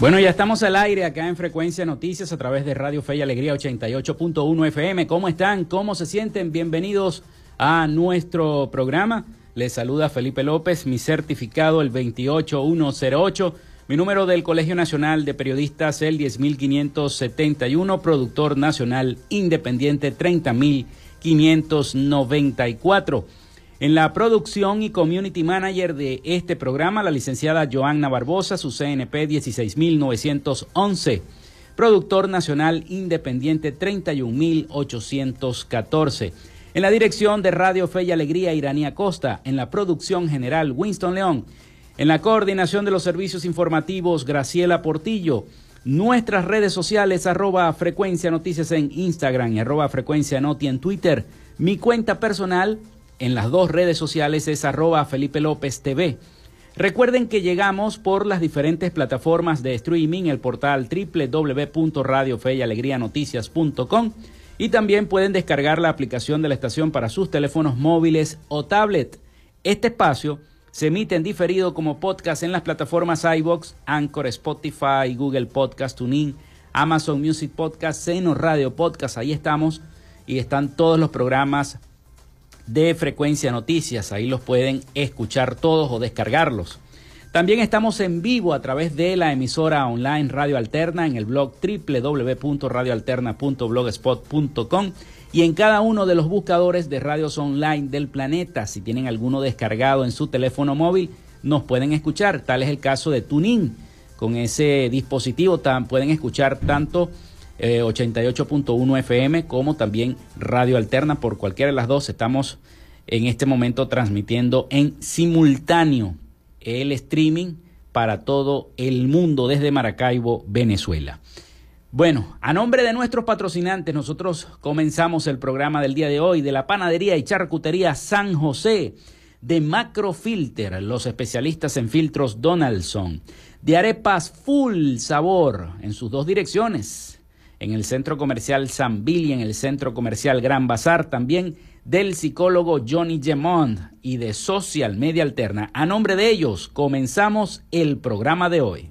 Bueno, ya estamos al aire acá en Frecuencia Noticias a través de Radio Fe y Alegría 88.1 FM. ¿Cómo están? ¿Cómo se sienten? Bienvenidos a nuestro programa. Les saluda Felipe López, mi certificado el 28108, mi número del Colegio Nacional de Periodistas el 10571, productor nacional independiente 30594. En la producción y community manager de este programa, la licenciada Joanna Barbosa, su CNP 16911. Productor nacional independiente 31814. En la dirección de Radio Fe y Alegría, Iranía Costa. En la producción general, Winston León. En la coordinación de los servicios informativos, Graciela Portillo. Nuestras redes sociales, arroba frecuencia noticias en Instagram y arroba frecuencia noti en Twitter. Mi cuenta personal, en las dos redes sociales es arroba Felipe López TV. Recuerden que llegamos por las diferentes plataformas de streaming, el portal www.radiofeyalegrianoticias.com y también pueden descargar la aplicación de la estación para sus teléfonos móviles o tablet. Este espacio se emite en diferido como podcast en las plataformas iBox, Anchor, Spotify, Google Podcast, TuneIn, Amazon Music Podcast, Seno Radio Podcast. Ahí estamos y están todos los programas de Frecuencia Noticias. Ahí los pueden escuchar todos o descargarlos. También estamos en vivo a través de la emisora online Radio Alterna en el blog www.radioalterna.blogspot.com y en cada uno de los buscadores de radios online del planeta. Si tienen alguno descargado en su teléfono móvil, nos pueden escuchar. Tal es el caso de Tunin. Con ese dispositivo pueden escuchar tanto 88.1 eh, FM, como también Radio Alterna. Por cualquiera de las dos estamos en este momento transmitiendo en simultáneo el streaming para todo el mundo desde Maracaibo, Venezuela. Bueno, a nombre de nuestros patrocinantes, nosotros comenzamos el programa del día de hoy de la panadería y charcutería San José, de Macrofilter, los especialistas en filtros Donaldson, de arepas full sabor en sus dos direcciones, en el Centro Comercial San Billy, en el Centro Comercial Gran Bazar, también del psicólogo Johnny Gemond y de Social Media Alterna. A nombre de ellos, comenzamos el programa de hoy.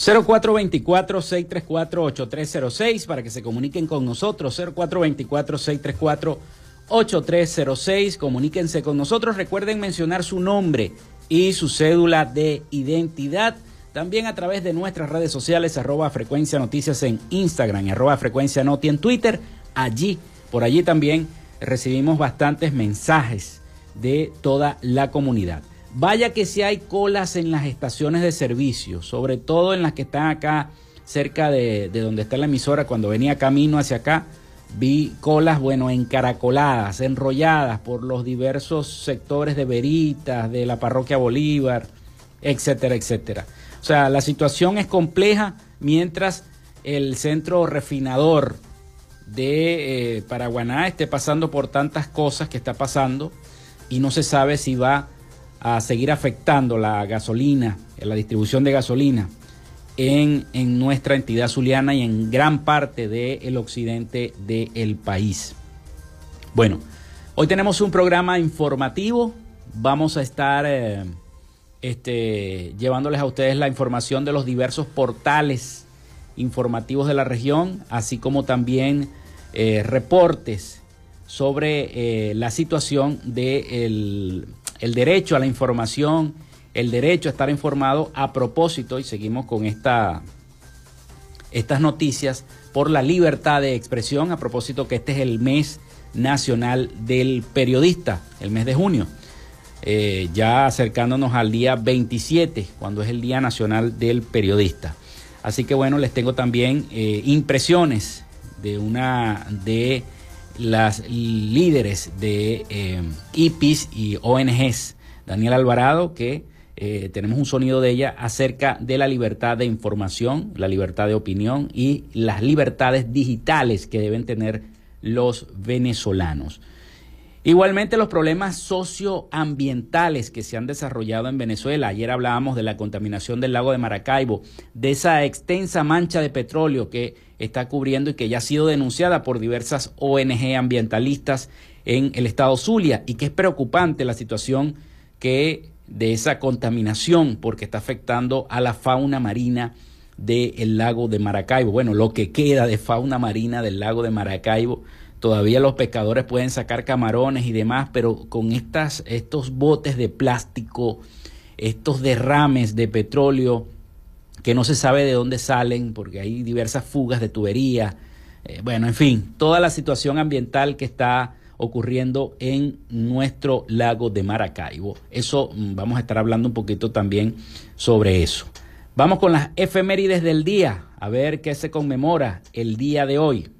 0424-634-8306 para que se comuniquen con nosotros. 0424-634-8306. Comuníquense con nosotros. Recuerden mencionar su nombre y su cédula de identidad. También a través de nuestras redes sociales, arroba frecuencia noticias en Instagram, arroba frecuencia noti en Twitter. Allí, por allí también recibimos bastantes mensajes de toda la comunidad. Vaya que si hay colas en las estaciones de servicio, sobre todo en las que están acá cerca de, donde está la emisora, cuando venía camino hacia acá, vi colas, bueno, encaracoladas, enrolladas por los diversos sectores de Veritas, de la parroquia Bolívar, etcétera, etcétera. O sea, la situación es compleja mientras el centro refinador de eh, Paraguaná esté pasando por tantas cosas que está pasando y no se sabe si va a seguir afectando la gasolina, la distribución de gasolina en, nuestra entidad zuliana y en gran parte del occidente del país. Bueno, hoy tenemos un programa informativo. Vamos a estar eh, este, llevándoles a ustedes la información de los diversos portales informativos de la región, así como también eh, reportes sobre eh, la situación del el derecho a la información, el derecho a estar informado a propósito, y seguimos con esta, estas noticias, por la libertad de expresión, a propósito que este es el mes nacional del periodista, el mes de junio. Eh, ya acercándonos al día 27, cuando es el Día Nacional del Periodista. Así que bueno, les tengo también eh, impresiones de una de las líderes de eh, IPIS y ONGs, Daniel Alvarado, que eh, tenemos un sonido de ella acerca de la libertad de información, la libertad de opinión y las libertades digitales que deben tener los venezolanos. Igualmente los problemas socioambientales que se han desarrollado en Venezuela. Ayer hablábamos de la contaminación del lago de Maracaibo, de esa extensa mancha de petróleo que está cubriendo y que ya ha sido denunciada por diversas ONG ambientalistas en el estado Zulia y que es preocupante la situación que de esa contaminación porque está afectando a la fauna marina del lago de Maracaibo. Bueno, lo que queda de fauna marina del lago de Maracaibo Todavía los pescadores pueden sacar camarones y demás, pero con estas, estos botes de plástico, estos derrames de petróleo que no se sabe de dónde salen, porque hay diversas fugas de tubería, eh, bueno, en fin, toda la situación ambiental que está ocurriendo en nuestro lago de Maracaibo. Eso mm, vamos a estar hablando un poquito también sobre eso. Vamos con las efemérides del día, a ver qué se conmemora el día de hoy.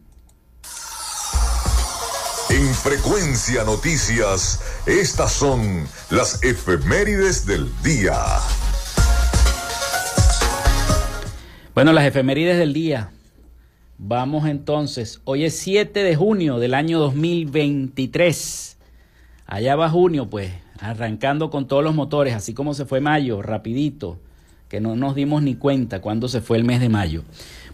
En Frecuencia Noticias, estas son las efemérides del día. Bueno, las efemérides del día. Vamos entonces, hoy es 7 de junio del año 2023. Allá va junio, pues, arrancando con todos los motores, así como se fue mayo, rapidito, que no nos dimos ni cuenta cuando se fue el mes de mayo.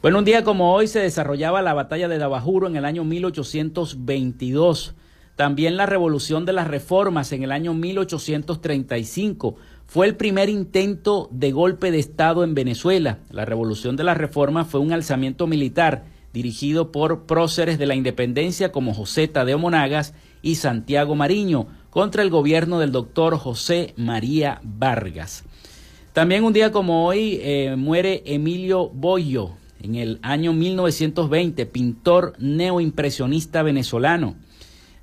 Bueno, un día como hoy se desarrollaba la batalla de Dabajuro en el año 1822. También la revolución de las reformas en el año 1835 fue el primer intento de golpe de Estado en Venezuela. La revolución de las reformas fue un alzamiento militar dirigido por próceres de la independencia como José Tadeo Monagas y Santiago Mariño, contra el gobierno del doctor José María Vargas. También un día como hoy eh, muere Emilio Boyo, en el año 1920, pintor neoimpresionista venezolano.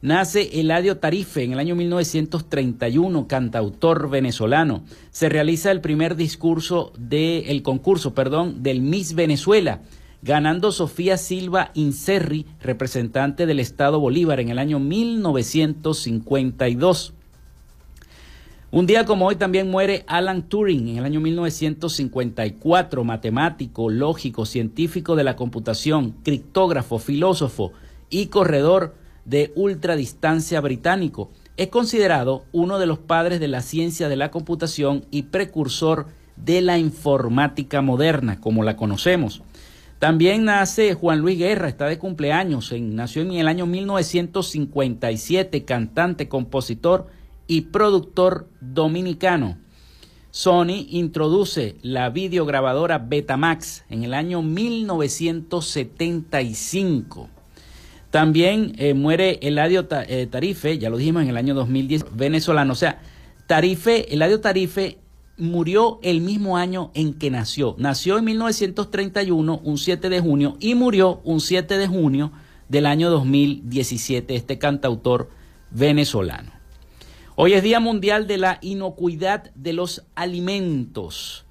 Nace Eladio Tarife en el año 1931, cantautor venezolano. Se realiza el primer discurso del concurso, perdón, del Miss Venezuela ganando Sofía Silva Inserri, representante del Estado Bolívar en el año 1952. Un día como hoy también muere Alan Turing en el año 1954, matemático, lógico, científico de la computación, criptógrafo, filósofo y corredor de ultradistancia británico. Es considerado uno de los padres de la ciencia de la computación y precursor de la informática moderna, como la conocemos. También nace Juan Luis Guerra, está de cumpleaños, nació en el año 1957, cantante, compositor y productor dominicano. Sony introduce la videograbadora Betamax en el año 1975. También eh, muere Eladio eh, Tarife, ya lo dijimos en el año 2010, venezolano. O sea, Tarife, Eladio Tarife murió el mismo año en que nació. Nació en 1931, un 7 de junio, y murió un 7 de junio del año 2017, este cantautor venezolano. Hoy es Día Mundial de la Inocuidad de los Alimentos.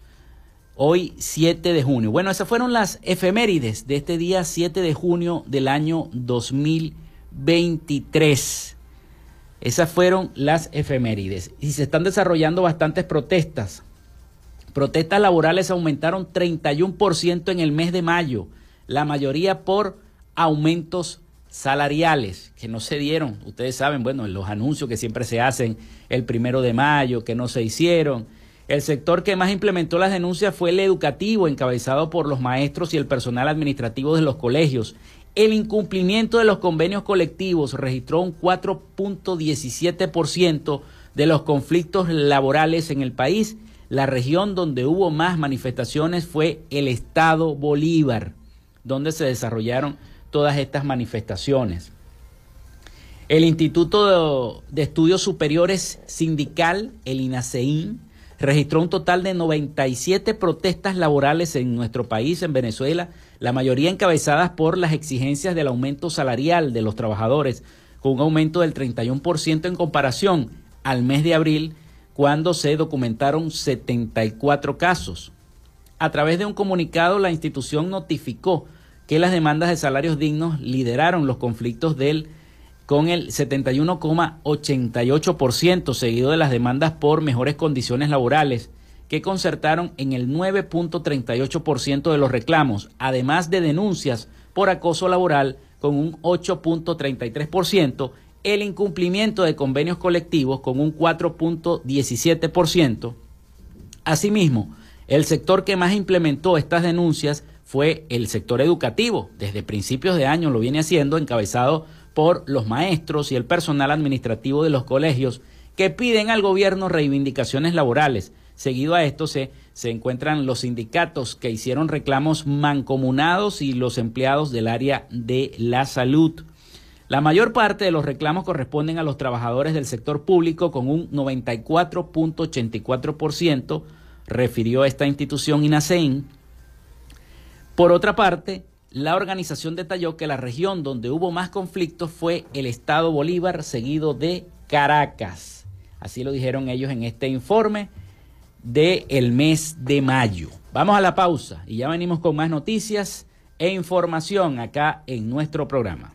Hoy 7 de junio. Bueno, esas fueron las efemérides de este día 7 de junio del año 2023. Esas fueron las efemérides. Y se están desarrollando bastantes protestas. Protestas laborales aumentaron 31% en el mes de mayo, la mayoría por aumentos salariales que no se dieron. Ustedes saben, bueno, los anuncios que siempre se hacen el primero de mayo, que no se hicieron. El sector que más implementó las denuncias fue el educativo, encabezado por los maestros y el personal administrativo de los colegios, el incumplimiento de los convenios colectivos registró un 4.17% de los conflictos laborales en el país. La región donde hubo más manifestaciones fue el estado Bolívar, donde se desarrollaron todas estas manifestaciones. El Instituto de Estudios Superiores Sindical, el INACEIN, registró un total de 97 protestas laborales en nuestro país, en Venezuela, la mayoría encabezadas por las exigencias del aumento salarial de los trabajadores, con un aumento del 31% en comparación al mes de abril, cuando se documentaron 74 casos. A través de un comunicado, la institución notificó que las demandas de salarios dignos lideraron los conflictos del con el 71,88%, seguido de las demandas por mejores condiciones laborales, que concertaron en el 9.38% de los reclamos, además de denuncias por acoso laboral con un 8.33%, el incumplimiento de convenios colectivos con un 4.17%. Asimismo, el sector que más implementó estas denuncias fue el sector educativo. Desde principios de año lo viene haciendo, encabezado por los maestros y el personal administrativo de los colegios que piden al gobierno reivindicaciones laborales. Seguido a esto se, se encuentran los sindicatos que hicieron reclamos mancomunados y los empleados del área de la salud. La mayor parte de los reclamos corresponden a los trabajadores del sector público con un 94.84%, refirió esta institución INASEIN. Por otra parte, la organización detalló que la región donde hubo más conflictos fue el estado Bolívar, seguido de Caracas. Así lo dijeron ellos en este informe del mes de mayo. Vamos a la pausa y ya venimos con más noticias e información acá en nuestro programa.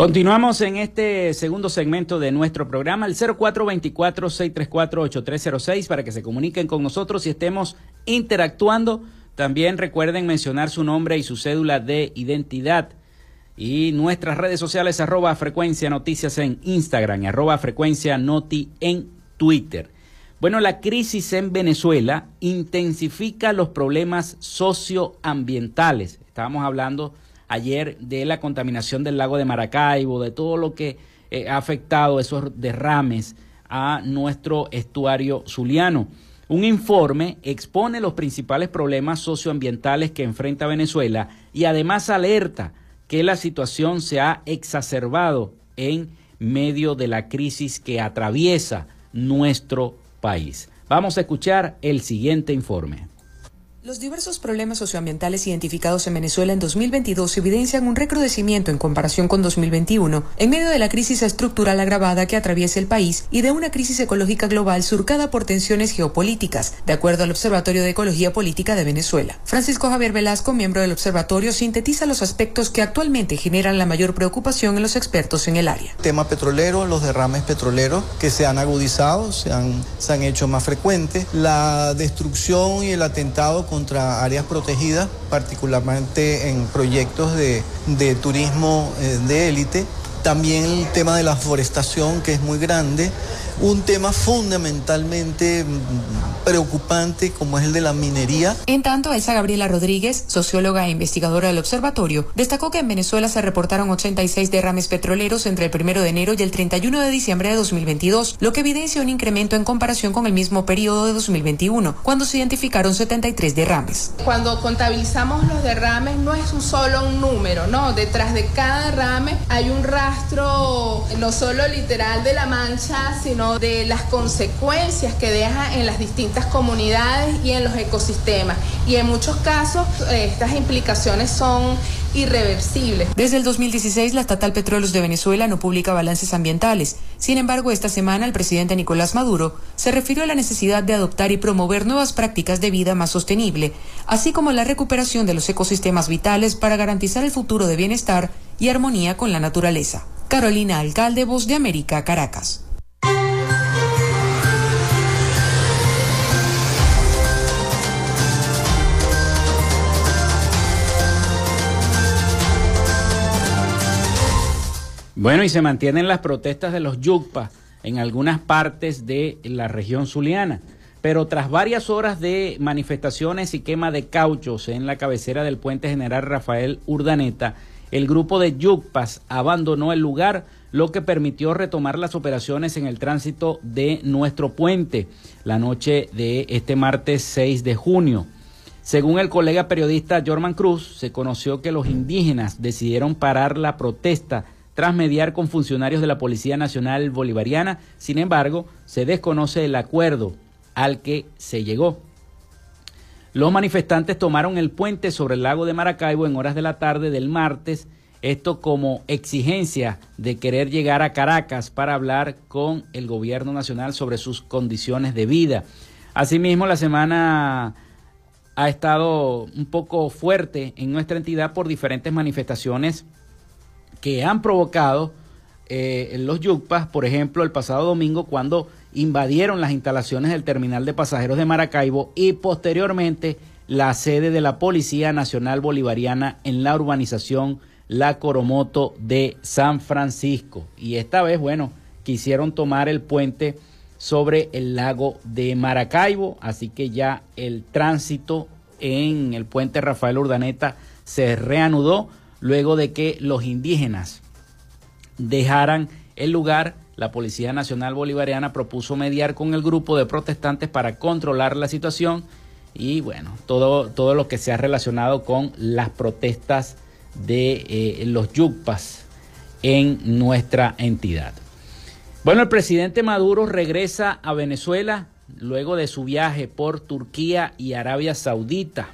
Continuamos en este segundo segmento de nuestro programa, el 0424-634-8306, para que se comuniquen con nosotros y estemos interactuando. También recuerden mencionar su nombre y su cédula de identidad. Y nuestras redes sociales, arroba frecuencia noticias en Instagram y arroba frecuencia noti en Twitter. Bueno, la crisis en Venezuela intensifica los problemas socioambientales. Estábamos hablando ayer de la contaminación del lago de Maracaibo, de todo lo que eh, ha afectado esos derrames a nuestro estuario zuliano. Un informe expone los principales problemas socioambientales que enfrenta Venezuela y además alerta que la situación se ha exacerbado en medio de la crisis que atraviesa nuestro país. Vamos a escuchar el siguiente informe. Los diversos problemas socioambientales identificados en Venezuela en 2022 evidencian un recrudecimiento en comparación con 2021, en medio de la crisis estructural agravada que atraviesa el país y de una crisis ecológica global surcada por tensiones geopolíticas, de acuerdo al Observatorio de Ecología Política de Venezuela. Francisco Javier Velasco, miembro del observatorio, sintetiza los aspectos que actualmente generan la mayor preocupación en los expertos en el área. tema petrolero, los derrames petroleros que se han agudizado, se han, se han hecho más frecuentes, la destrucción y el atentado contra áreas protegidas, particularmente en proyectos de, de turismo eh, de élite. También el tema de la forestación, que es muy grande, un tema fundamentalmente mm, preocupante como es el de la minería. En tanto, Elsa Gabriela Rodríguez, socióloga e investigadora del observatorio, destacó que en Venezuela se reportaron 86 derrames petroleros entre el 1 de enero y el 31 de diciembre de 2022, lo que evidencia un incremento en comparación con el mismo periodo de 2021, cuando se identificaron 73 derrames. Cuando contabilizamos los derrames no es un solo un número, no, detrás de cada derrame hay un rastro no solo literal de la mancha, sino de las consecuencias que deja en las distintas comunidades y en los ecosistemas. Y en muchos casos eh, estas implicaciones son irreversibles. Desde el 2016, la estatal Petróleos de Venezuela no publica balances ambientales. Sin embargo, esta semana el presidente Nicolás Maduro se refirió a la necesidad de adoptar y promover nuevas prácticas de vida más sostenible, así como la recuperación de los ecosistemas vitales para garantizar el futuro de bienestar y armonía con la naturaleza. Carolina Alcalde, Voz de América, Caracas. Bueno, y se mantienen las protestas de los Yucpa en algunas partes de la región zuliana. Pero tras varias horas de manifestaciones y quema de cauchos en la cabecera del puente general Rafael Urdaneta, el grupo de Yucpas abandonó el lugar, lo que permitió retomar las operaciones en el tránsito de nuestro puente la noche de este martes 6 de junio. Según el colega periodista Jorman Cruz, se conoció que los indígenas decidieron parar la protesta tras mediar con funcionarios de la Policía Nacional Bolivariana. Sin embargo, se desconoce el acuerdo al que se llegó. Los manifestantes tomaron el puente sobre el lago de Maracaibo en horas de la tarde del martes, esto como exigencia de querer llegar a Caracas para hablar con el gobierno nacional sobre sus condiciones de vida. Asimismo, la semana ha estado un poco fuerte en nuestra entidad por diferentes manifestaciones que han provocado eh, los yucpas, por ejemplo, el pasado domingo cuando invadieron las instalaciones del terminal de pasajeros de Maracaibo y posteriormente la sede de la Policía Nacional Bolivariana en la urbanización La Coromoto de San Francisco. Y esta vez, bueno, quisieron tomar el puente sobre el lago de Maracaibo, así que ya el tránsito en el puente Rafael Urdaneta se reanudó luego de que los indígenas dejaran el lugar la Policía Nacional Bolivariana propuso mediar con el grupo de protestantes para controlar la situación y bueno, todo, todo lo que se ha relacionado con las protestas de eh, los yucpas en nuestra entidad. Bueno, el presidente Maduro regresa a Venezuela luego de su viaje por Turquía y Arabia Saudita.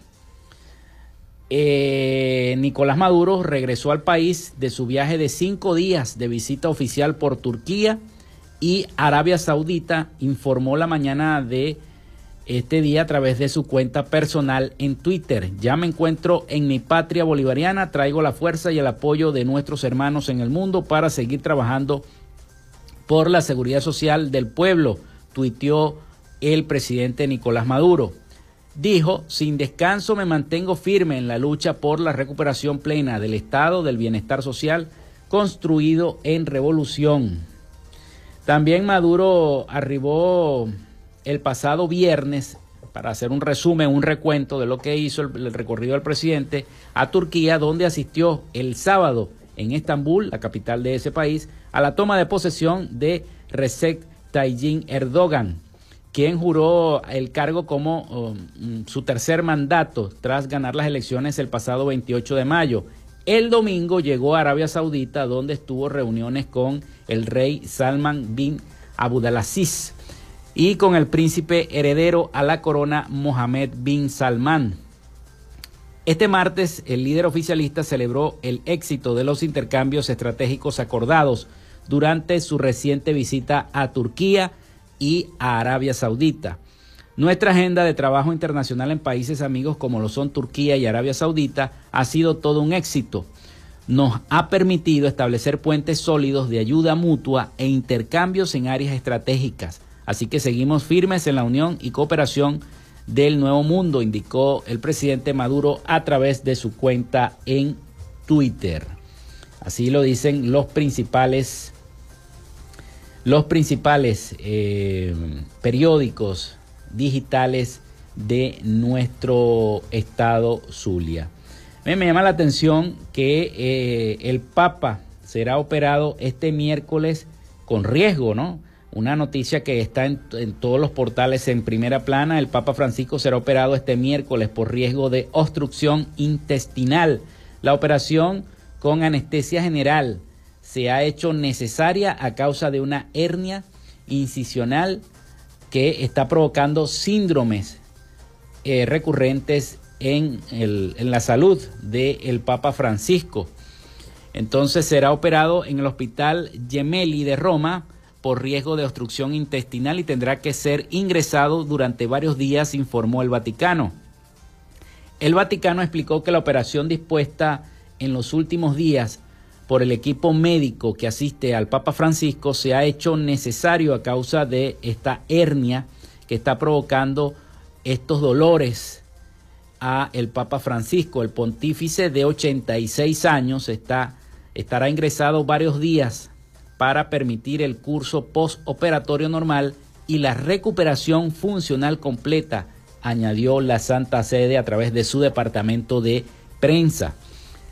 Eh, Nicolás Maduro regresó al país de su viaje de cinco días de visita oficial por Turquía y Arabia Saudita, informó la mañana de este día a través de su cuenta personal en Twitter. Ya me encuentro en mi patria bolivariana, traigo la fuerza y el apoyo de nuestros hermanos en el mundo para seguir trabajando por la seguridad social del pueblo, tuiteó el presidente Nicolás Maduro. Dijo, sin descanso me mantengo firme en la lucha por la recuperación plena del Estado del bienestar social construido en revolución. También Maduro arribó el pasado viernes, para hacer un resumen, un recuento de lo que hizo el, recorrido del presidente, a Turquía, donde asistió el sábado en Estambul, la capital de ese país, a la toma de posesión de Recep Tayyip Erdogan, quien juró el cargo como um, su tercer mandato tras ganar las elecciones el pasado 28 de mayo. El domingo llegó a Arabia Saudita donde estuvo reuniones con el rey Salman bin Abdulaziz y con el príncipe heredero a la corona Mohammed bin Salman. Este martes el líder oficialista celebró el éxito de los intercambios estratégicos acordados durante su reciente visita a Turquía, y a Arabia Saudita. Nuestra agenda de trabajo internacional en países amigos como lo son Turquía y Arabia Saudita ha sido todo un éxito. Nos ha permitido establecer puentes sólidos de ayuda mutua e intercambios en áreas estratégicas. Así que seguimos firmes en la unión y cooperación del nuevo mundo, indicó el presidente Maduro a través de su cuenta en Twitter. Así lo dicen los principales los principales eh, periódicos digitales de nuestro estado Zulia. Me, llama la atención que eh, el Papa será operado este miércoles con riesgo, ¿no? Una noticia que está en, en, todos los portales en primera plana. El Papa Francisco será operado este miércoles por riesgo de obstrucción intestinal. La operación con anestesia general se ha hecho necesaria a causa de una hernia incisional que está provocando síndromes eh, recurrentes en, la salud del Papa Francisco. Entonces será operado en el Hospital Gemelli de Roma por riesgo de obstrucción intestinal y tendrá que ser ingresado durante varios días, informó el Vaticano. El Vaticano explicó que la operación dispuesta en los últimos días por el equipo médico que asiste al Papa Francisco se ha hecho necesario a causa de esta hernia que está provocando estos dolores a el Papa Francisco. El pontífice de 86 años está, estará ingresado varios días para permitir el curso postoperatorio normal y la recuperación funcional completa, añadió la Santa Sede a través de su departamento de prensa.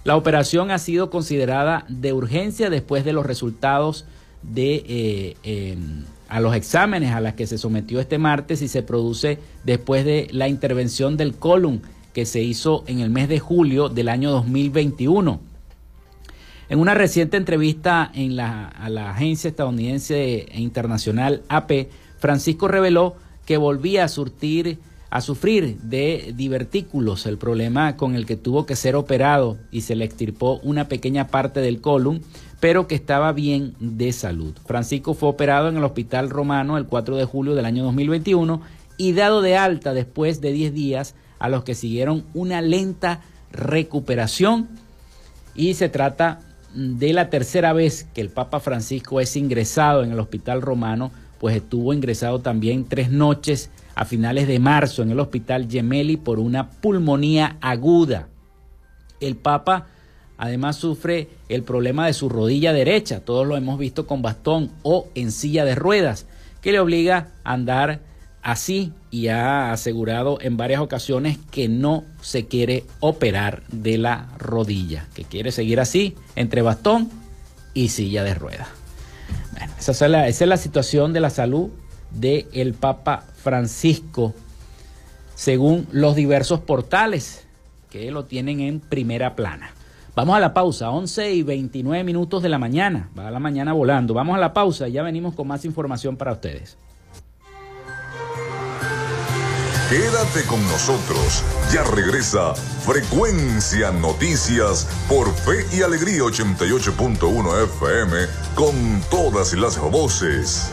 La operación ha sido considerada de urgencia después de los resultados de eh, em, a los exámenes a los que se sometió este martes y se produce después de la intervención del colon que se hizo en el mes de julio del año 2021. En una reciente entrevista en la, a la agencia estadounidense e internacional AP, Francisco reveló que volvía a surtir a sufrir de divertículos, el problema con el que tuvo que ser operado y se le extirpó una pequeña parte del colon, pero que estaba bien de salud. Francisco fue operado en el Hospital Romano el 4 de julio del año 2021 y dado de alta después de 10 días a los que siguieron una lenta recuperación y se trata de la tercera vez que el Papa Francisco es ingresado en el Hospital Romano, pues estuvo ingresado también tres noches a finales de marzo en el Hospital Gemelli por una pulmonía aguda. El Papa además sufre el problema de su rodilla derecha, todos lo hemos visto con bastón o en silla de ruedas, que le obliga a andar así y ha asegurado en varias ocasiones que no se quiere operar de la rodilla, que quiere seguir así entre bastón y silla de ruedas. esa, es la, esa es la situación de la salud del el Papa Francisco, según los diversos portales que lo tienen en primera plana. Vamos a la pausa, 11 y 29 minutos de la mañana, va a la mañana volando. Vamos a la pausa y ya venimos con más información para ustedes. Quédate con nosotros. Ya regresa Frecuencia Noticias por Fe y Alegría 88.1 FM con todas las voces.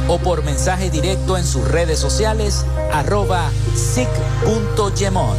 o por mensaje directo en sus redes sociales arroba sic.gemont.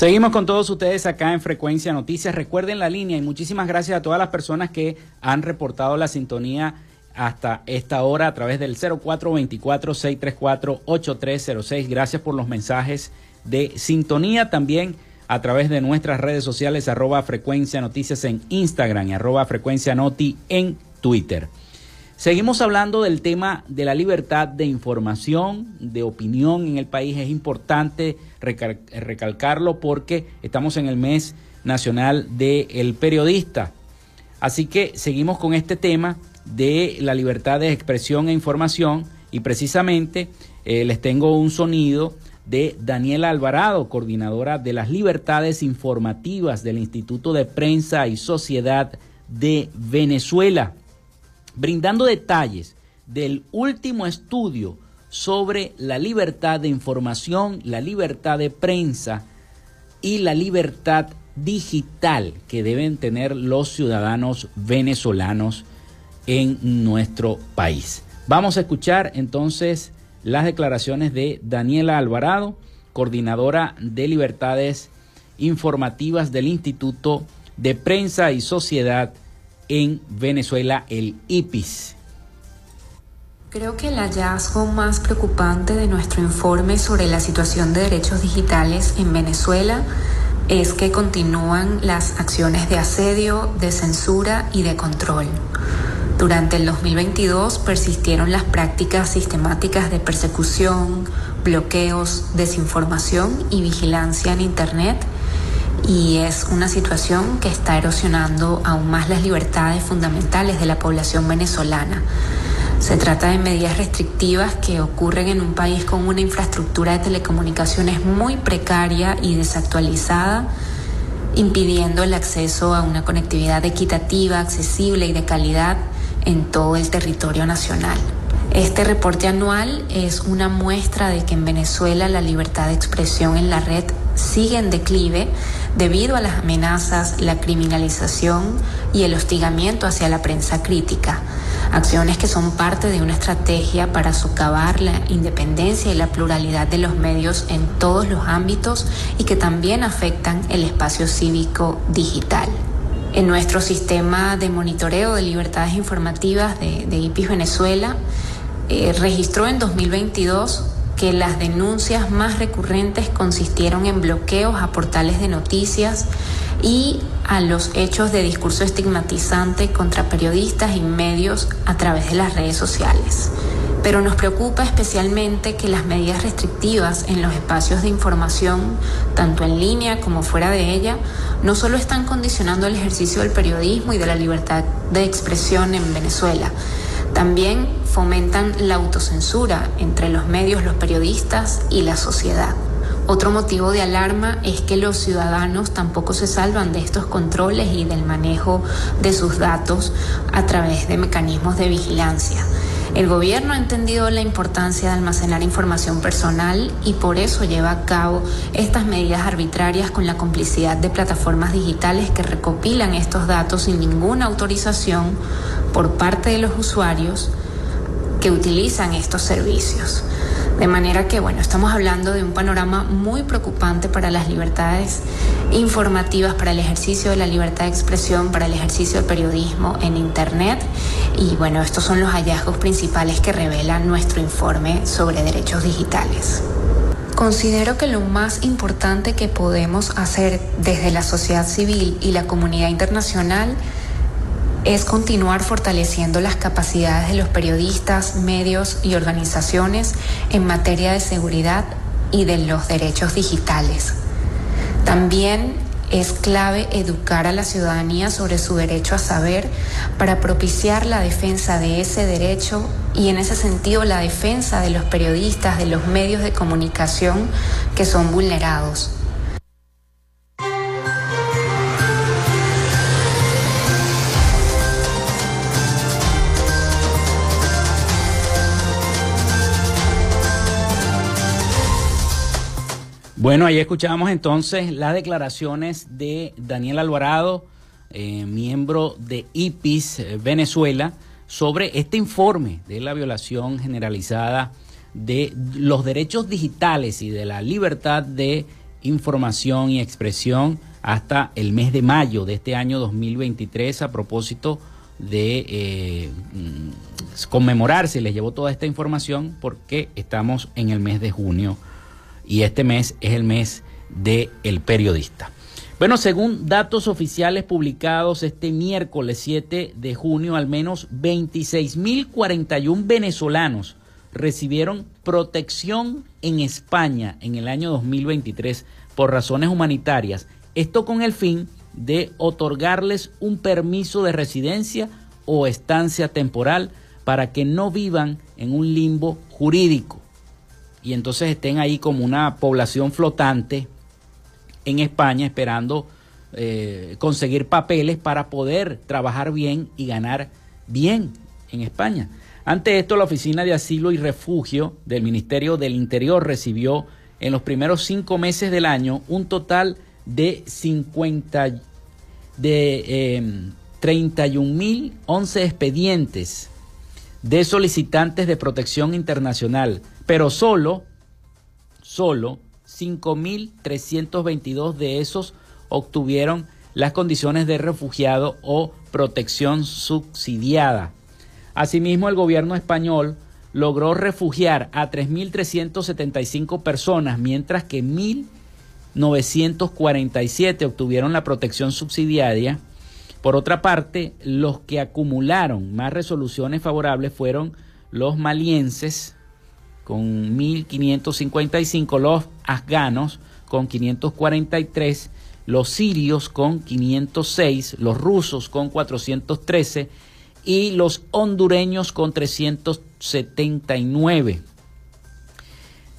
Seguimos con todos ustedes acá en Frecuencia Noticias. Recuerden la línea y muchísimas gracias a todas las personas que han reportado la sintonía hasta esta hora a través del 0424-634-8306. Gracias por los mensajes de sintonía también a través de nuestras redes sociales arroba frecuencia noticias en Instagram y arroba frecuencia noti en Twitter. Seguimos hablando del tema de la libertad de información, de opinión en el país. Es importante recalcarlo porque estamos en el mes nacional del periodista. Así que seguimos con este tema de la libertad de expresión e información y precisamente eh, les tengo un sonido de Daniela Alvarado, coordinadora de las libertades informativas del Instituto de Prensa y Sociedad de Venezuela brindando detalles del último estudio sobre la libertad de información, la libertad de prensa y la libertad digital que deben tener los ciudadanos venezolanos en nuestro país. Vamos a escuchar entonces las declaraciones de Daniela Alvarado, coordinadora de libertades informativas del Instituto de Prensa y Sociedad en Venezuela, el IPIS. Creo que el hallazgo más preocupante de nuestro informe sobre la situación de derechos digitales en Venezuela es que continúan las acciones de asedio, de censura y de control. Durante el 2022 persistieron las prácticas sistemáticas de persecución, bloqueos, desinformación y vigilancia en Internet y es una situación que está erosionando aún más las libertades fundamentales de la población venezolana. Se trata de medidas restrictivas que ocurren en un país con una infraestructura de telecomunicaciones muy precaria y desactualizada, impidiendo el acceso a una conectividad equitativa, accesible y de calidad en todo el territorio nacional. Este reporte anual es una muestra de que en Venezuela la libertad de expresión en la red sigue en declive debido a las amenazas, la criminalización y el hostigamiento hacia la prensa crítica, acciones que son parte de una estrategia para socavar la independencia y la pluralidad de los medios en todos los ámbitos y que también afectan el espacio cívico digital. En nuestro sistema de monitoreo de libertades informativas de, IPIS Venezuela, eh, registró en 2022 que las denuncias más recurrentes consistieron en bloqueos a portales de noticias y a los hechos de discurso estigmatizante contra periodistas y medios a través de las redes sociales. Pero nos preocupa especialmente que las medidas restrictivas en los espacios de información, tanto en línea como fuera de ella, no solo están condicionando el ejercicio del periodismo y de la libertad de expresión en Venezuela, también fomentan la autocensura entre los medios, los periodistas y la sociedad. Otro motivo de alarma es que los ciudadanos tampoco se salvan de estos controles y del manejo de sus datos a través de mecanismos de vigilancia. El gobierno ha entendido la importancia de almacenar información personal y por eso lleva a cabo estas medidas arbitrarias con la complicidad de plataformas digitales que recopilan estos datos sin ninguna autorización por parte de los usuarios que utilizan estos servicios. De manera que, bueno, estamos hablando de un panorama muy preocupante para las libertades informativas, para el ejercicio de la libertad de expresión, para el ejercicio del periodismo en Internet. Y bueno, estos son los hallazgos principales que revela nuestro informe sobre derechos digitales. Considero que lo más importante que podemos hacer desde la sociedad civil y la comunidad internacional continuar fortaleciendo las capacidades de los periodistas, medios y organizaciones en materia de seguridad y de los derechos digitales. También es clave educar a la ciudadanía sobre su derecho a saber para propiciar la defensa de ese derecho y en ese sentido la defensa de los periodistas, de los medios de comunicación que son vulnerados. Bueno, ahí escuchamos entonces las declaraciones de Daniel Alvarado, eh, miembro de IPIS eh, Venezuela, sobre este informe de la violación generalizada de los derechos digitales y de la libertad de información y expresión hasta el mes de mayo de este año 2023 a propósito de eh, mm, conmemorarse. Les llevo toda esta información porque estamos en el mes de junio y este mes es el mes del el periodista. Bueno, según datos oficiales publicados este miércoles 7 de junio, al menos 26.041 venezolanos recibieron protección en España en el año 2023 por razones humanitarias. Esto con el fin de otorgarles un permiso de residencia o estancia temporal para que no vivan en un limbo jurídico y entonces estén ahí como una población flotante en España esperando eh, conseguir papeles para poder trabajar bien y ganar bien en España. Ante esto, la Oficina de Asilo y Refugio del Ministerio del Interior recibió en los primeros cinco meses del año un total de 50 de 31.011 em, expedientes de solicitantes de protección internacional, pero solo, solo 5.322 de esos obtuvieron las condiciones de refugiado o protección subsidiada. Asimismo, el gobierno español logró refugiar a 3.375 personas, mientras que 1.947 obtuvieron la protección subsidiaria. Por otra parte, los que acumularon más resoluciones favorables fueron los malienses con 1.555, los afganos con 543, los sirios con 506, los rusos con 413 y los hondureños con 379.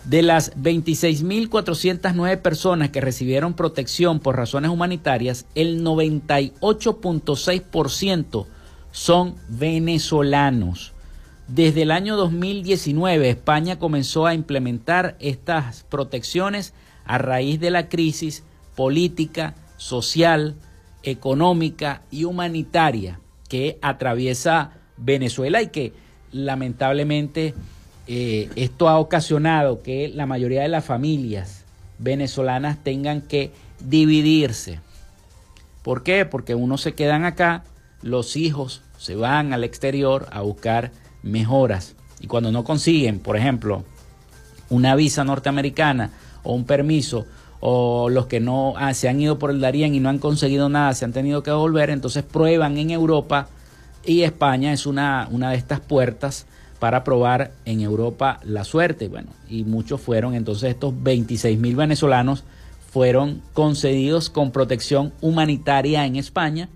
De las 26.409 personas que recibieron protección por razones humanitarias, el 98.6% son venezolanos. Desde el año 2019 España comenzó a implementar estas protecciones a raíz de la crisis política, social, económica y humanitaria que atraviesa Venezuela y que lamentablemente eh, esto ha ocasionado que la mayoría de las familias venezolanas tengan que dividirse. ¿Por qué? Porque unos se quedan acá, los hijos se van al exterior a buscar mejoras. Y cuando no consiguen, por ejemplo, una visa norteamericana o un permiso, o los que no ah, se han ido por el Darién y no han conseguido nada, se han tenido que volver, entonces prueban en Europa y España es una, una de estas puertas para probar en Europa la suerte. Bueno, y muchos fueron, entonces estos 26 mil venezolanos fueron concedidos con protección humanitaria en España,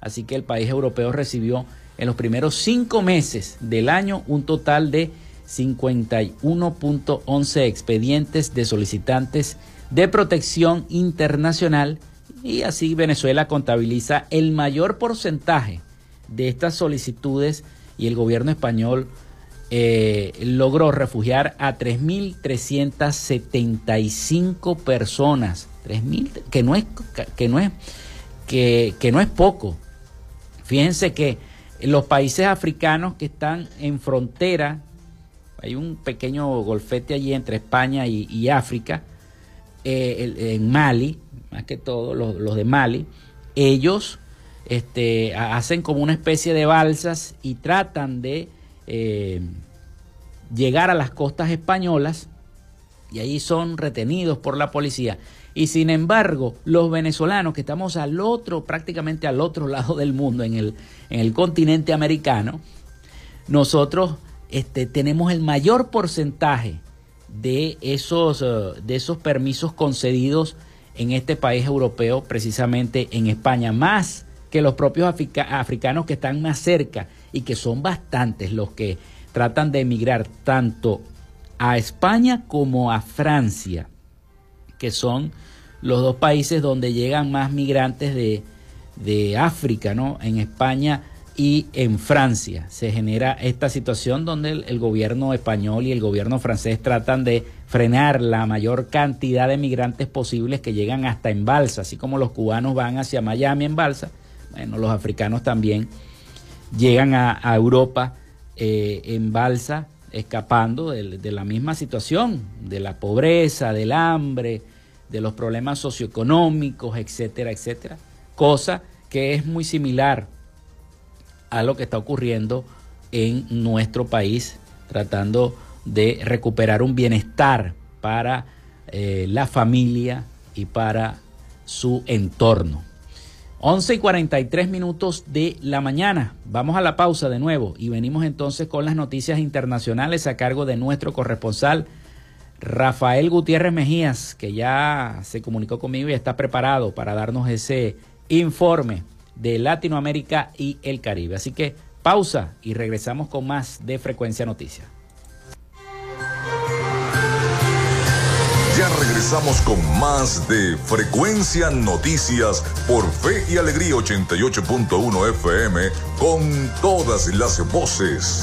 así que el país europeo recibió en los primeros cinco meses del año un total de 51.11 expedientes de solicitantes de protección internacional y así Venezuela contabiliza el mayor porcentaje de estas solicitudes y el gobierno español eh, logró refugiar a 3.375 personas. 3.000, que no es, que no es, que, que no es poco. Fíjense que los países africanos que están en frontera, hay un pequeño golfete allí entre España y África, eh, en Mali, más que todo los, de Mali, ellos este, hacen como una especie de balsas y tratan de eh, llegar a las costas españolas y ahí son retenidos por la policía. Y sin embargo, los venezolanos que estamos al otro, prácticamente al otro lado del mundo, en el, en el continente americano, nosotros este, tenemos el mayor porcentaje de esos, eh, de esos permisos concedidos en este país europeo, precisamente en España, más que los propios africanos que están más cerca y que son bastantes los que tratan de emigrar tanto a España como a Francia, que son los dos países donde llegan más migrantes de, de África, ¿no? En España y en Francia se genera esta situación donde el, gobierno español y el gobierno francés tratan de frenar la mayor cantidad de migrantes posibles que llegan hasta en balsa, así como los cubanos van hacia Miami en balsa, bueno, los africanos también llegan a, Europa eh, en balsa, escapando de, la misma situación, de la pobreza, del hambre, de los problemas socioeconómicos, etcétera, etcétera. Cosa que es muy similar a lo que está ocurriendo en nuestro país, tratando de recuperar un bienestar para eh, la familia y para su entorno. 11 y 43 minutos de la mañana. Vamos a la pausa de nuevo y venimos entonces con las noticias internacionales a cargo de nuestro corresponsal Rafael Gutiérrez Mejías, que ya se comunicó conmigo y está preparado para darnos ese informe de Latinoamérica y el Caribe. Así que pausa y regresamos con más de Frecuencia Noticias. Ya regresamos con más de Frecuencia Noticias por Fe y Alegría 88.1 FM con todas las voces.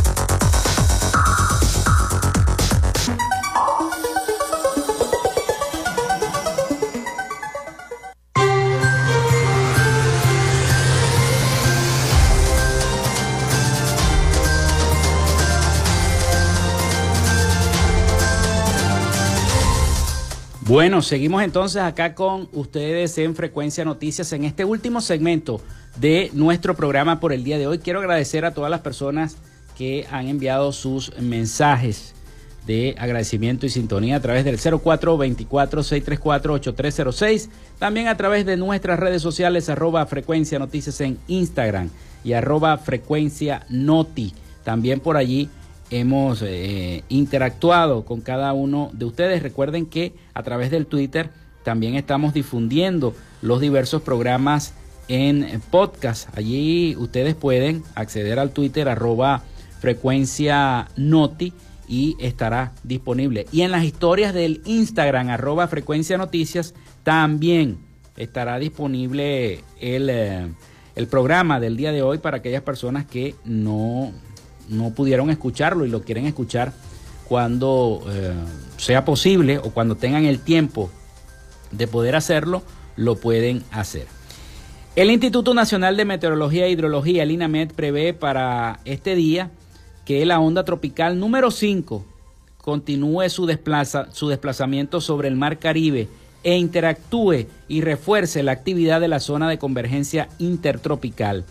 Bueno, seguimos entonces acá con ustedes en Frecuencia Noticias en este último segmento de nuestro programa por el día de hoy. Quiero agradecer a todas las personas que han enviado sus mensajes de agradecimiento y sintonía a través del 0424-634-8306, también a través de nuestras redes sociales arroba frecuencia noticias en Instagram y arroba frecuencia noti. También por allí hemos eh, interactuado con cada uno de ustedes. Recuerden que a través del Twitter también estamos difundiendo los diversos programas en podcast. Allí ustedes pueden acceder al Twitter arroba frecuencia noti y estará disponible. Y en las historias del Instagram arroba frecuencia noticias también estará disponible el, eh, el programa del día de hoy para aquellas personas que no no pudieron escucharlo y lo quieren escuchar cuando eh, sea posible o cuando tengan el tiempo de poder hacerlo, lo pueden hacer. El Instituto Nacional de Meteorología e Hidrología, el INAMED, prevé para este día que la onda tropical número 5 continúe su, desplaza, su desplazamiento sobre el Mar Caribe e interactúe y refuerce la actividad de la zona de convergencia intertropical.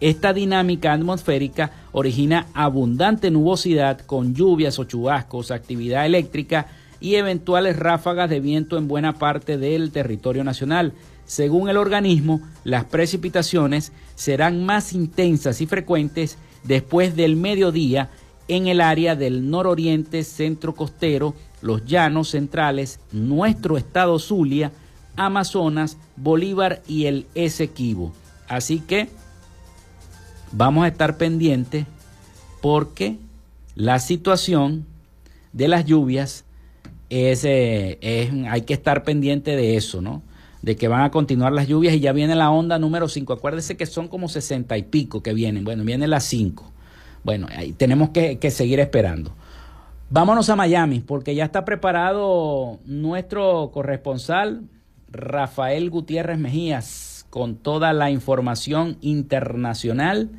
Esta dinámica atmosférica origina abundante nubosidad con lluvias o chubascos, actividad eléctrica y eventuales ráfagas de viento en buena parte del territorio nacional. Según el organismo, las precipitaciones serán más intensas y frecuentes después del mediodía en el área del nororiente centro costero, los llanos centrales, nuestro estado Zulia, Amazonas, Bolívar y el Esequibo. Así que vamos a estar pendientes porque la situación de las lluvias es, eh, es, hay que estar pendiente de eso, ¿no? De que van a continuar las lluvias y ya viene la onda número 5. Acuérdese que son como 60 y pico que vienen. Bueno, viene las 5. Bueno, ahí tenemos que, que seguir esperando. Vámonos a Miami porque ya está preparado nuestro corresponsal Rafael Gutiérrez Mejías con toda la información internacional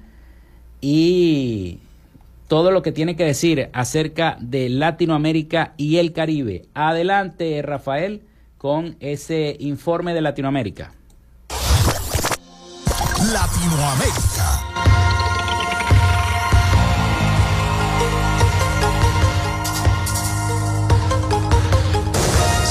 y todo lo que tiene que decir acerca de Latinoamérica y el Caribe. Adelante, Rafael, con ese informe de Latinoamérica. Latinoamérica.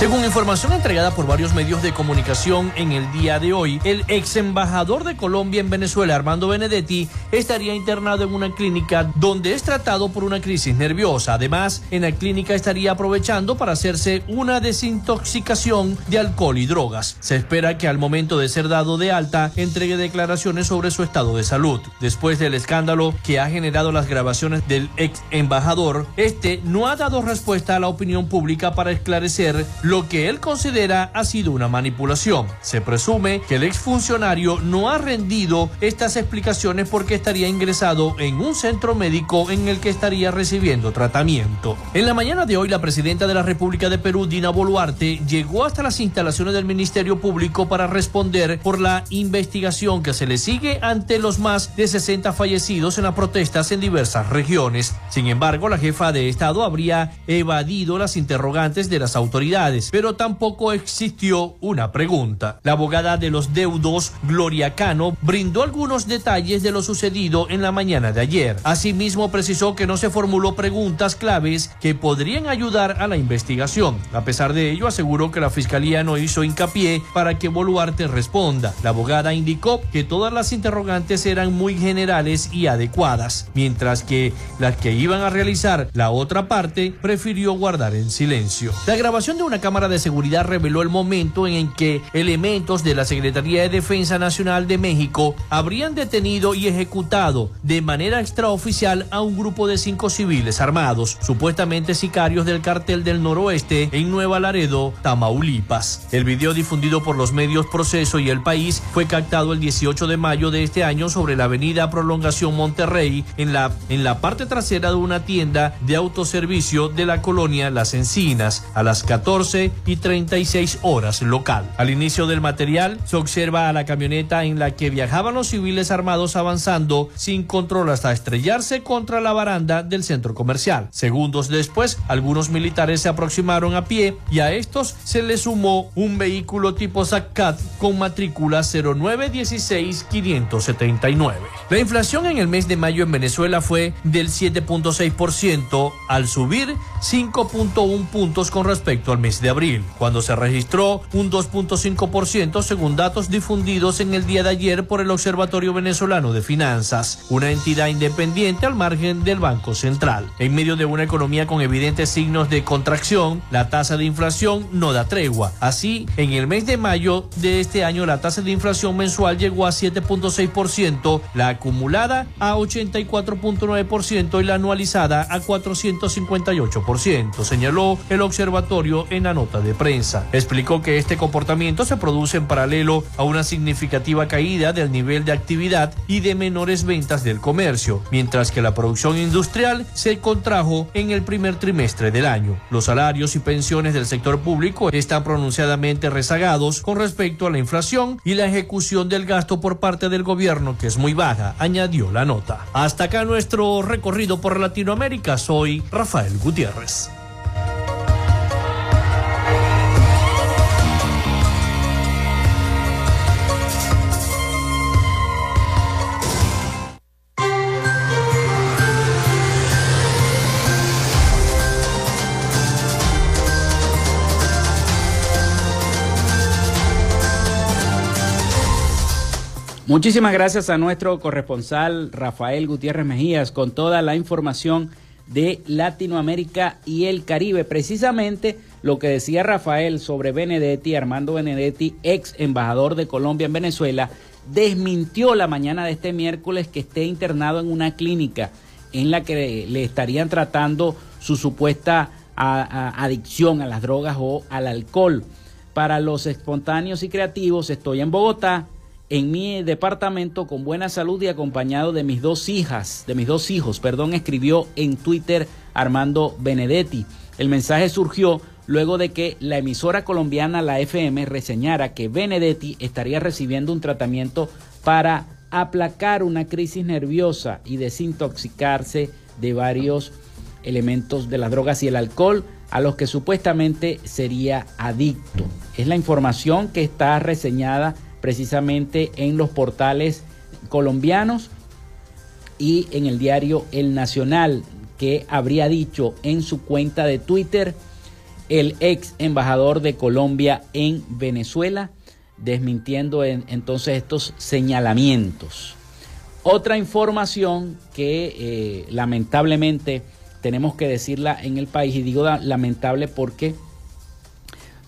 Según información entregada por varios medios de comunicación en el día de hoy, el ex embajador de Colombia en Venezuela, Armando Benedetti, estaría internado en una clínica donde es tratado por una crisis nerviosa. Además, en la clínica estaría aprovechando para hacerse una desintoxicación de alcohol y drogas. Se espera que al momento de ser dado de alta entregue declaraciones sobre su estado de salud. Después del escándalo que ha generado las grabaciones del ex embajador, este no ha dado respuesta a la opinión pública para esclarecer lo que él considera ha sido una manipulación. Se presume que el exfuncionario no ha rendido estas explicaciones porque estaría ingresado en un centro médico en el que estaría recibiendo tratamiento. En la mañana de hoy, la presidenta de la República de Perú, Dina Boluarte, llegó hasta las instalaciones del Ministerio Público para responder por la investigación que se le sigue ante los más de 60 fallecidos en las protestas en diversas regiones. Sin embargo, la jefa de Estado habría evadido las interrogantes de las autoridades pero tampoco existió una pregunta. La abogada de los deudos, Gloria Cano, brindó algunos detalles de lo sucedido en la mañana de ayer. Asimismo, precisó que no se formuló preguntas claves que podrían ayudar a la investigación. A pesar de ello, aseguró que la fiscalía no hizo hincapié para que Boluarte responda. La abogada indicó que todas las interrogantes eran muy generales y adecuadas, mientras que las que iban a realizar la otra parte prefirió guardar en silencio. La grabación de una Cámara de Seguridad reveló el momento en que elementos de la Secretaría de Defensa Nacional de México habrían detenido y ejecutado de manera extraoficial a un grupo de cinco civiles armados, supuestamente sicarios del cartel del noroeste en Nueva Laredo, Tamaulipas. El video difundido por los medios Proceso y El País fue captado el 18 de mayo de este año sobre la avenida Prolongación Monterrey en la, en la parte trasera de una tienda de autoservicio de la colonia Las Encinas a las 14 y 36 horas local. Al inicio del material se observa a la camioneta en la que viajaban los civiles armados avanzando sin control hasta estrellarse contra la baranda del centro comercial. Segundos después, algunos militares se aproximaron a pie y a estos se les sumó un vehículo tipo Zacat con matrícula 0916579. La inflación en el mes de mayo en Venezuela fue del 7.6% al subir 5.1 puntos con respecto al mes de abril, cuando se registró un 2.5% según datos difundidos en el día de ayer por el Observatorio Venezolano de Finanzas, una entidad independiente al margen del Banco Central. En medio de una economía con evidentes signos de contracción, la tasa de inflación no da tregua. Así, en el mes de mayo de este año la tasa de inflación mensual llegó a 7.6%, la acumulada a 84.9% y la anualizada a 458%, señaló el observatorio en nota de prensa. Explicó que este comportamiento se produce en paralelo a una significativa caída del nivel de actividad y de menores ventas del comercio, mientras que la producción industrial se contrajo en el primer trimestre del año. Los salarios y pensiones del sector público están pronunciadamente rezagados con respecto a la inflación y la ejecución del gasto por parte del gobierno que es muy baja, añadió la nota. Hasta acá nuestro recorrido por Latinoamérica. Soy Rafael Gutiérrez. Muchísimas gracias a nuestro corresponsal Rafael Gutiérrez Mejías con toda la información de Latinoamérica y el Caribe. Precisamente lo que decía Rafael sobre Benedetti, Armando Benedetti, ex embajador de Colombia en Venezuela, desmintió la mañana de este miércoles que esté internado en una clínica en la que le estarían tratando su supuesta adicción a las drogas o al alcohol. Para los espontáneos y creativos, estoy en Bogotá en mi departamento con buena salud y acompañado de mis dos hijas, de mis dos hijos, perdón, escribió en Twitter Armando Benedetti. El mensaje surgió luego de que la emisora colombiana La FM reseñara que Benedetti estaría recibiendo un tratamiento para aplacar una crisis nerviosa y desintoxicarse de varios elementos de las drogas y el alcohol a los que supuestamente sería adicto. Es la información que está reseñada precisamente en los portales colombianos y en el diario El Nacional que habría dicho en su cuenta de Twitter el ex embajador de Colombia en Venezuela, desmintiendo entonces estos señalamientos. Otra información que eh, lamentablemente tenemos que decirla en el país, y digo lamentable porque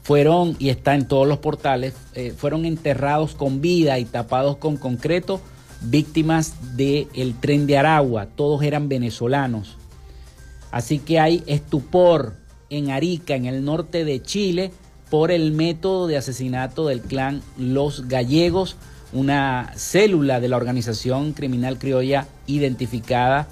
fueron, y está en todos los portales, eh, fueron enterrados con vida y tapados con concreto víctimas del tren de Aragua, todos eran venezolanos. Así que hay estupor en Arica, en el norte de Chile, por el método de asesinato del clan Los Gallegos, una célula de la organización criminal criolla identificada,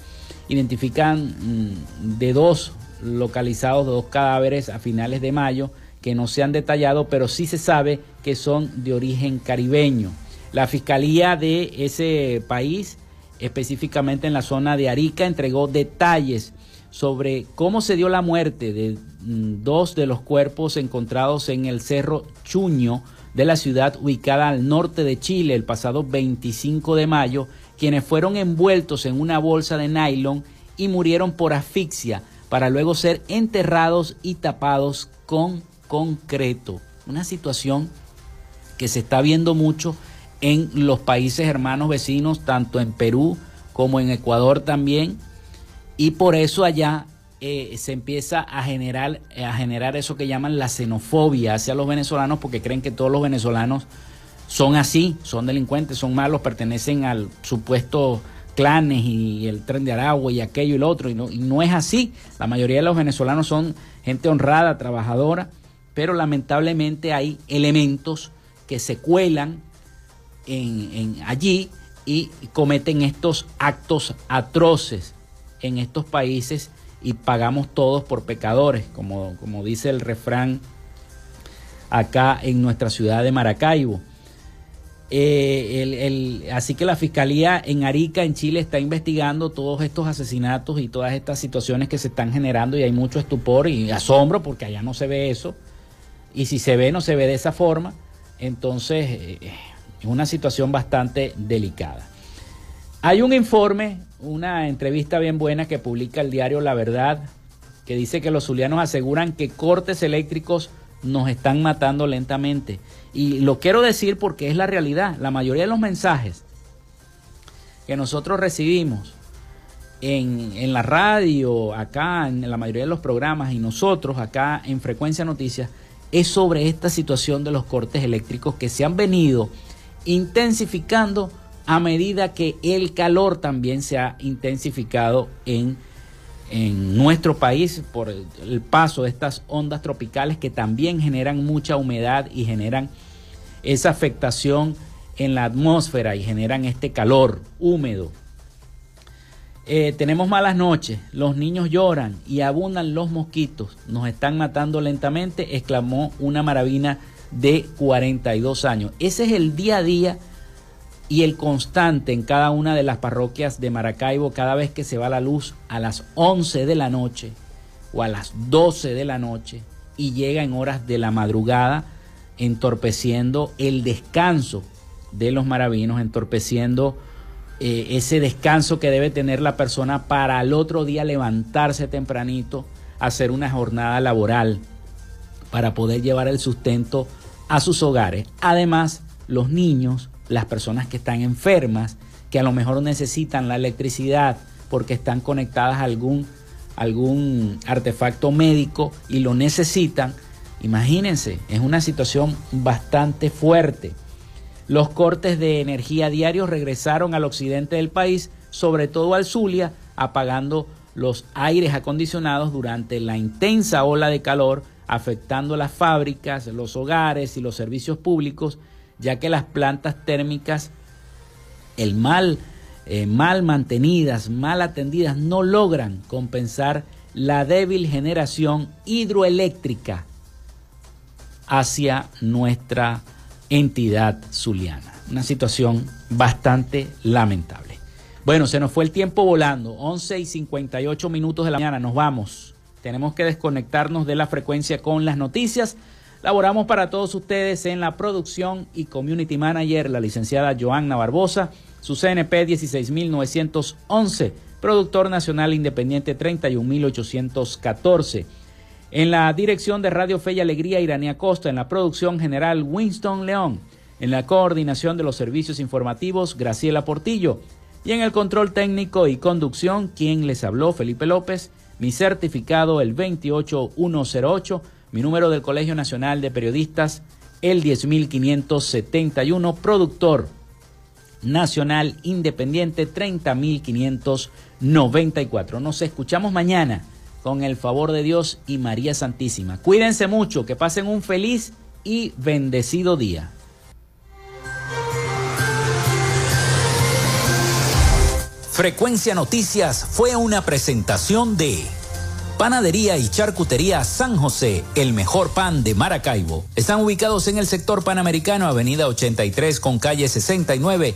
identifican mm, de dos localizados, dos cadáveres a finales de mayo, que no se han detallado, pero sí se sabe que son de origen caribeño. La fiscalía de ese país, específicamente en la zona de Arica, entregó detalles sobre cómo se dio la muerte de mm, dos de los cuerpos encontrados en el Cerro Chuño de la ciudad ubicada al norte de Chile el pasado 25 de mayo, quienes fueron envueltos en una bolsa de nylon y murieron por asfixia para luego ser enterrados y tapados con concreto. Una situación que se está viendo mucho en los países hermanos vecinos, tanto en Perú como en Ecuador también, y por eso allá eh, se empieza a generar, a generar eso que llaman la xenofobia hacia los venezolanos porque creen que todos los venezolanos son así, son delincuentes, son malos, pertenecen al supuesto clanes y el tren de Aragua y aquello y lo otro, y no, y no es así. La mayoría de los venezolanos son gente honrada, trabajadora, pero lamentablemente hay elementos que se cuelan en, allí y cometen estos actos atroces en estos países y pagamos todos por pecadores, como, como dice el refrán acá en nuestra ciudad de Maracaibo. Eh, así que la Fiscalía en Arica, en Chile, está investigando todos estos asesinatos y todas estas situaciones que se están generando y hay mucho estupor y asombro porque allá no se ve eso. Y si se ve, no se ve de esa forma. Entonces, eh, es una situación bastante delicada. Hay un informe, una entrevista bien buena que publica el diario La Verdad, que dice que los zulianos aseguran que cortes eléctricos nos están matando lentamente. Y lo quiero decir porque es la realidad. La mayoría de los mensajes que nosotros recibimos en, en, la radio, acá, en la mayoría de los programas y nosotros acá en Frecuencia Noticias, es sobre esta situación de los cortes eléctricos que se han venido intensificando a medida que el calor también se ha intensificado en, en nuestro país por el, paso de estas ondas tropicales que también generan mucha humedad y generan esa afectación en la atmósfera y generan este calor húmedo. Eh, tenemos malas noches, los niños lloran y abundan los mosquitos, nos están matando lentamente, exclamó una maravina de 42 años. Ese es el día a día y el constante en cada una de las parroquias de Maracaibo cada vez que se va la luz a las 11 de la noche o a las 12 de la noche y llega en horas de la madrugada entorpeciendo el descanso de los maravinos, entorpeciendo eh, ese descanso que debe tener la persona para al otro día levantarse tempranito, hacer una jornada laboral para poder llevar el sustento a sus hogares. Además, los niños, las personas que están enfermas, que a lo mejor necesitan la electricidad porque están conectadas a algún, algún artefacto médico y lo necesitan, imagínense, es una situación bastante fuerte. Los cortes de energía diarios regresaron al occidente del país, sobre todo al Zulia, apagando los aires acondicionados durante la intensa ola de calor, afectando las fábricas, los hogares y los servicios públicos ya que las plantas térmicas, el mal, eh, mal mantenidas, mal atendidas, no logran compensar la débil generación hidroeléctrica hacia nuestra entidad zuliana. Una situación bastante lamentable. Bueno, se nos fue el tiempo volando. 11 y 58 minutos de la mañana. Nos vamos. Tenemos que desconectarnos de la frecuencia con las noticias. Laboramos para todos ustedes en la producción y community manager, la licenciada Joanna Barbosa, su CNP 16911, productor nacional independiente 31814. En la dirección de Radio Fe y Alegría, Iranía Costa. En la producción general, Winston León. En la coordinación de los servicios informativos, Graciela Portillo. Y en el control técnico y conducción, quien les habló, Felipe López. Mi certificado, el 28108. Mi número del Colegio Nacional de Periodistas, el 10571. Productor nacional independiente, 30594. Nos escuchamos mañana con el favor de Dios y María Santísima. Cuídense mucho, que pasen un feliz y bendecido día. Frecuencia Noticias fue una presentación de Panadería y Charcutería San José, el mejor pan de Maracaibo. Están ubicados en el sector panamericano, Avenida 83 con calle 69